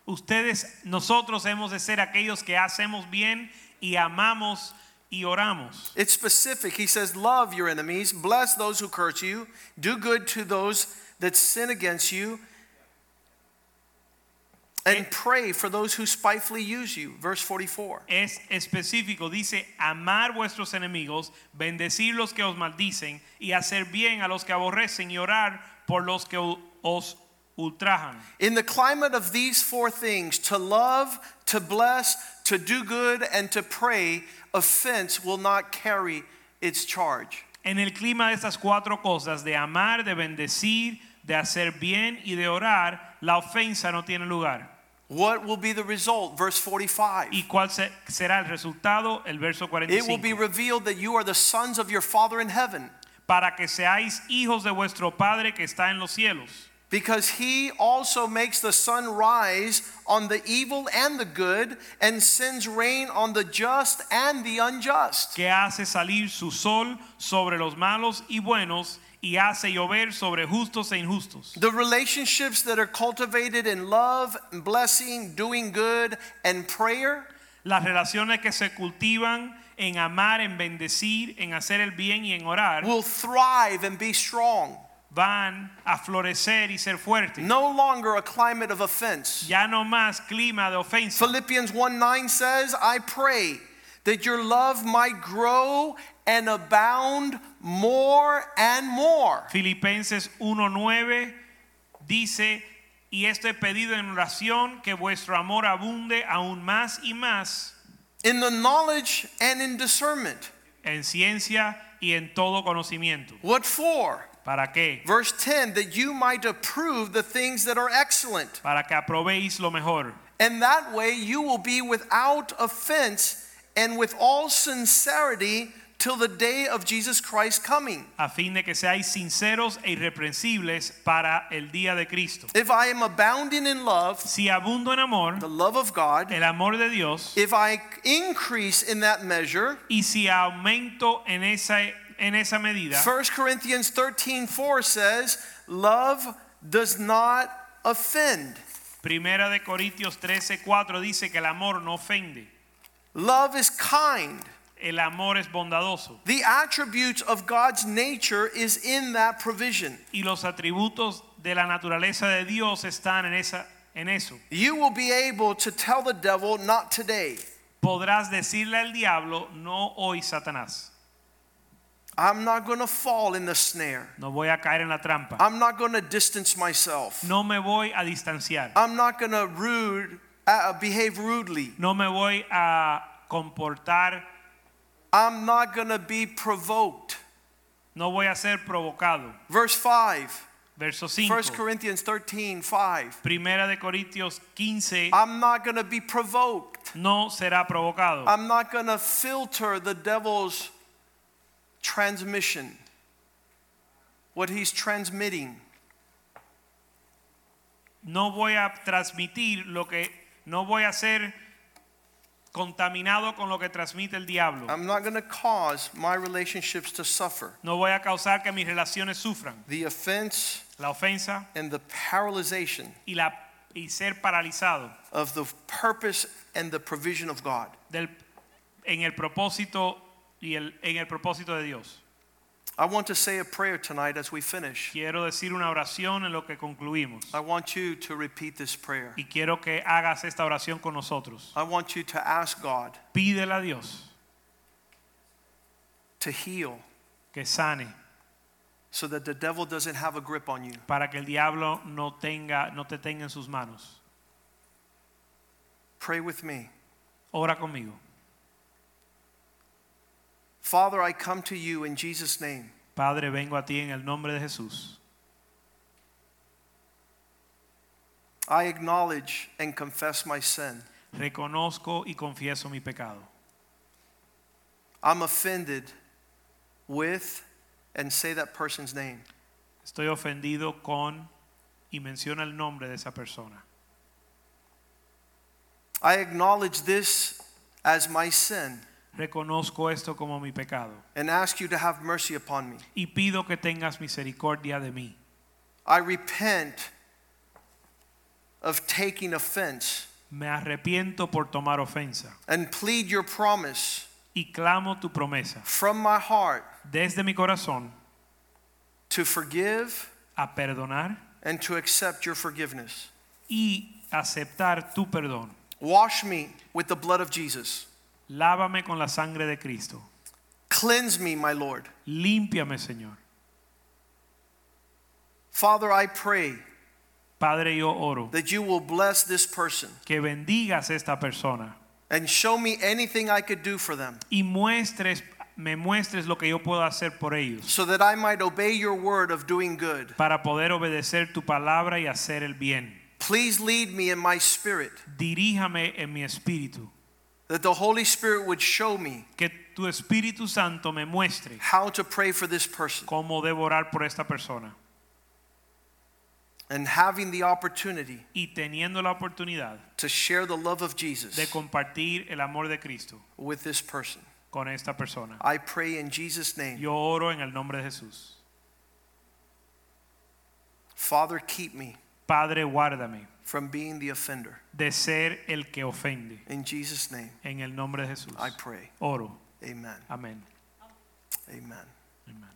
ustedes, nosotros hemos de ser aquellos que hacemos bien y amamos y oramos. It's specific. He says, Love your enemies, bless those who curse you, do good to those that sin against you, and eh. pray for those who spitefully use you. Verse 44. Es específico, dice, amar vuestros enemigos, bendecir los que os maldicen y hacer bien a los que aborrecen y orar por los que os ultrajan. In the climate of these four things, to love, to bless, to do good, and to pray, offense will not carry its charge. En el clima de estas cuatro cosas, de amar, de bendecir, de hacer bien y de orar, la ofensa no tiene lugar. What will be the result? Verse 45. ¿Y cuál será el resultado? El verso It will be revealed that you are the sons of your Father in heaven, Para que seáis hijos de vuestro Padre que está en los cielos. Because he also makes the sun rise on the evil and the good, and sends rain on the just and the unjust. que hace salir su sol sobre los malos y buenos y hace llover sobre justos e injustos. The relationships that are cultivated in love, blessing, doing good, and prayer Las relaciones que se cultivan en amar, en bendecir, en hacer el bien y en orar will thrive and be strong. Van a florecer y ser fuertes. No longer a climate of offense. Ya no más clima de ofensa. Philippians 1 9 says, I pray that your love might grow and abound more and more. Filipenses 1:9 dice, y esto he pedido en oración que vuestro amor abunde aún más y más In the knowledge and in discernment. en ciencia y en todo conocimiento. What for? ¿Para qué? Verse 10 that you might approve the things that are excellent. Para que aprobéis lo mejor. And that way you will be without offense and with all sincerity till the day of Jesus Christ coming. a fin de que seáis sinceros e irreprensibles para el día de Cristo. If I am abounding in love, Si abundo en amor, the love of God, el amor de Dios, if I increase in that measure, y si aumento en esa, en esa medida, 1 Corinthians 13 4 says, Love does not offend. Primera de Corintios 13:4 dice que el amor no ofende. Love is kind. El amor es bondadoso The attributes of God's nature is in that provision. y los atributos de la naturaleza de Dios están en esa en eso. You will be able to tell the devil, not today. Podrás decirle al diablo, no hoy Satanás. I'm not going to fall in the snare. No voy a caer en la trampa. I'm not going to distance myself. No me voy a distanciar. I'm not going to rude, uh, behave rudely. No me voy a comportar I'm not going to be provoked. No voy a ser provocado. Verse 5, Verso 1 5. Corinthians 13, 5. Primera de Corintios 15. I'm not going to be provoked. No será provocado. I'm not going to filter the devil's transmission, what he's transmitting. No voy a transmitir lo que no voy a ser contaminado con lo que transmite el diablo. I'm not going to cause my relationships to suffer. No voy a causar que mis relaciones sufran. The offense La ofensa and the paralyzation y la y ser paralizado of the purpose and the provision of God. del en el propósito y el en el propósito de Dios. I want to say a prayer tonight as we finish. Quiero decir una oración en lo que concluimos. I want you to repeat this prayer. Y quiero que hagas esta oración con nosotros. I want you to ask God Pídele a Dios to heal que sane so that the devil doesn't have a grip on you. para que el diablo no tenga no te tenga en sus manos. Pray with me. Ora conmigo. Father, I come to you in Jesus' name. Padre, vengo a ti en el nombre de Jesús. I acknowledge and confess my sin. Reconozco y confieso mi pecado. I'm offended with, and say that person's name. Estoy ofendido con y menciona el nombre de esa persona. I acknowledge this as my sin Reconozco esto como mi pecado and ask you to have mercy upon me. y pido que tengas misericordia de mí. I repent of taking offense Me arrepiento por tomar ofensa and plead your promise y clamo tu promesa from my heart desde mi corazón to forgive a perdonar and to accept your forgiveness. y aceptar tu perdón. Wash me with the blood of Jesus. Lávame con la sangre de Cristo. Cleanse me, my Lord. Límpiame, Señor. Father, I pray Padre, yo oro that you will bless this person que bendigas esta persona and show me anything I could do for them y muestres me muestres lo que yo puedo hacer por ellos so that I might obey your word of doing good. para poder obedecer tu palabra y hacer el bien. Please lead me in my spirit, Diríjame en mi espíritu, that the Holy Spirit would show me que tu Espíritu Santo me muestre how to pray for this person. cómo debo orar por esta persona And having the opportunity y teniendo la oportunidad to share the love of Jesus de compartir el amor de Cristo with this person. con esta persona. I pray in Jesus' name. Yo oro en el nombre de Jesús. Father, keep me Padre, guárdame from being the offender. de ser el que ofende. In Jesus' name, En el nombre de Jesús. I pray. Oro. Amen. Amén. Amen. Amén.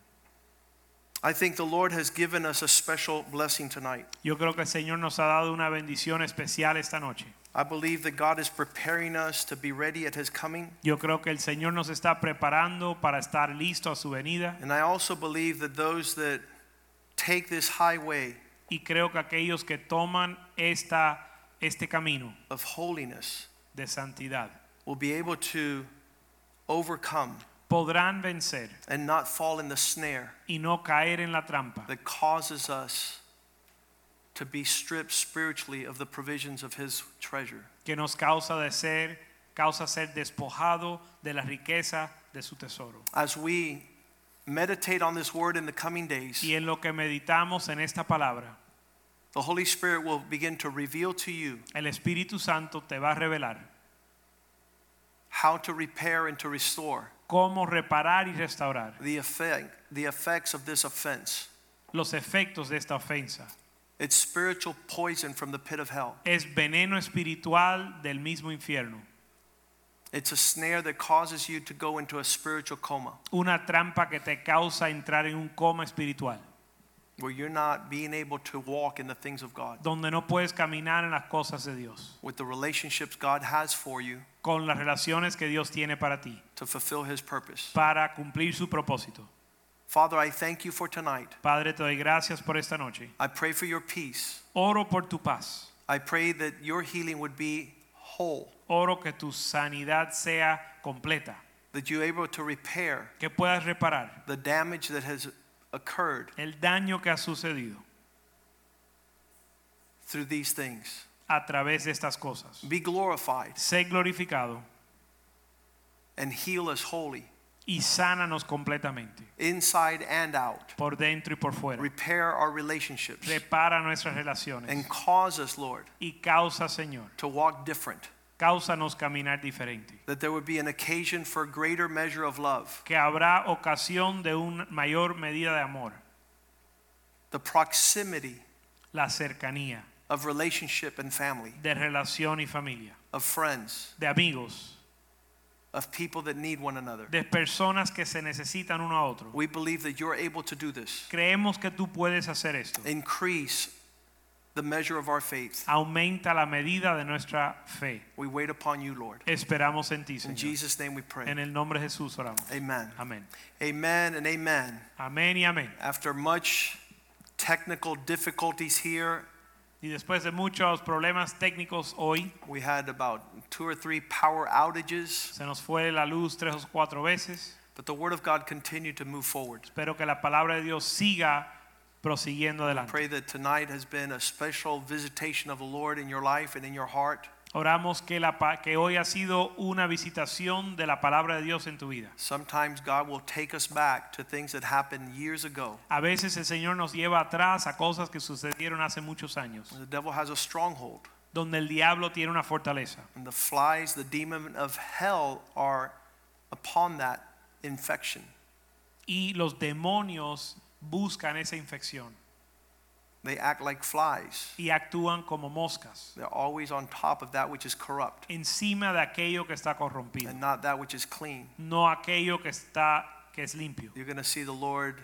I think the Lord has given us a special blessing tonight. Yo creo que el Señor nos ha dado una bendición especial esta noche. I believe that God is preparing us to be ready at His coming. Yo creo que el Señor nos está preparando para estar listo a su venida And I also believe that those that take this highway y creo que aquellos que toman esta, este camino of holiness de santidad will be able to overcome podrán vencer and not fall in the snare y no caer en la trampa that causes us to be stripped spiritually of the provisions of His treasure. que nos causa de ser causa ser despojado de la riqueza de su tesoro. As we meditate on this word in the coming days, Y en lo que meditamos en esta palabra, the Holy Spirit will begin to reveal to you el Espíritu Santo te va a revelar how to repair and to restore cómo reparar y restaurar the effect the effects of this offense. los efectos de esta ofensa. It's spiritual poison from the pit of hell. Es veneno espiritual del mismo infierno, It's a snare that causes you to go into a spiritual coma una trampa que te causa entrar en un coma espiritual, where you're not being able to walk in the things of God. donde no puedes caminar en las cosas de Dios, With the relationships God has for you con las relaciones que Dios tiene para ti, to fulfill His purpose. para cumplir su propósito. Father, I thank you for tonight. Padre, te doy gracias por esta noche. I pray for your peace. Oro por tu paz. I pray that your healing would be whole, Oro que tu sanidad sea completa, that you're able to repair que puedas reparar the damage that has occurred el daño que ha sucedido through these things. a través de estas cosas. Be glorified Sé glorificado and heal us wholly, y sánanos completamente, inside and out. por dentro y por fuera. Repair our relationships Repara nuestras relaciones and cause us, Lord, y causa, Señor, to walk different. Cáusanos caminar diferente. That there would be an occasion for a greater measure of love. Que habrá ocasión de una mayor medida de amor, The proximity la cercanía of relationship and family, de relación y familia, of friends, de amigos, of people that need one another. de personas que se necesitan uno a otro. We believe that you're able to do this. Creemos que tú puedes hacer esto. Increase the measure of our faith. Aumenta la medida de nuestra fe. We wait upon you, Lord. Esperamos en ti, Señor. In Jesus' name we pray. En el nombre de Jesús oramos. Amen. Amén. Amen and amen. Amén y amén. After much technical difficulties here, Y después de muchos problemas técnicos hoy, we had about two or three power outages, se nos fue la luz tres o cuatro veces. but the Word of God continued to move forward. Espero que la palabra de Dios siga prosiguiendo adelante. Pray that tonight has been a special visitation of the Lord in your life and in your heart. Oramos que, la, que hoy ha sido una visitación de la palabra de Dios en tu vida. Sometimes God will take us back to things that happened years ago. A veces el Señor nos lleva atrás a cosas que sucedieron hace muchos años, The devil has a stronghold, donde el diablo tiene una fortaleza. and the flies, the demon of hell, are upon that infection. Y los demonios buscan esa infección. They act like flies. y actúan como moscas, They're always on top of that which is corrupt encima de aquello que está corrompido, and not that which is clean. no aquello que está que es limpio. You're going to see the Lord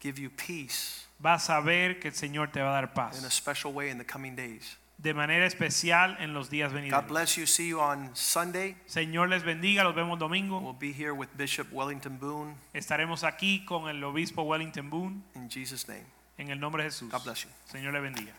give you peace Vas a ver que el Señor te va a dar paz. in a special way in the coming days. De manera especial en los días God venideros. bless you. See you on Sunday. Señor les bendiga, los vemos domingo. We'll be here with Bishop Wellington Boone Estaremos aquí con el obispo Wellington Boone in Jesus' name. en el nombre de Jesús. God bless you. Señor le bendiga.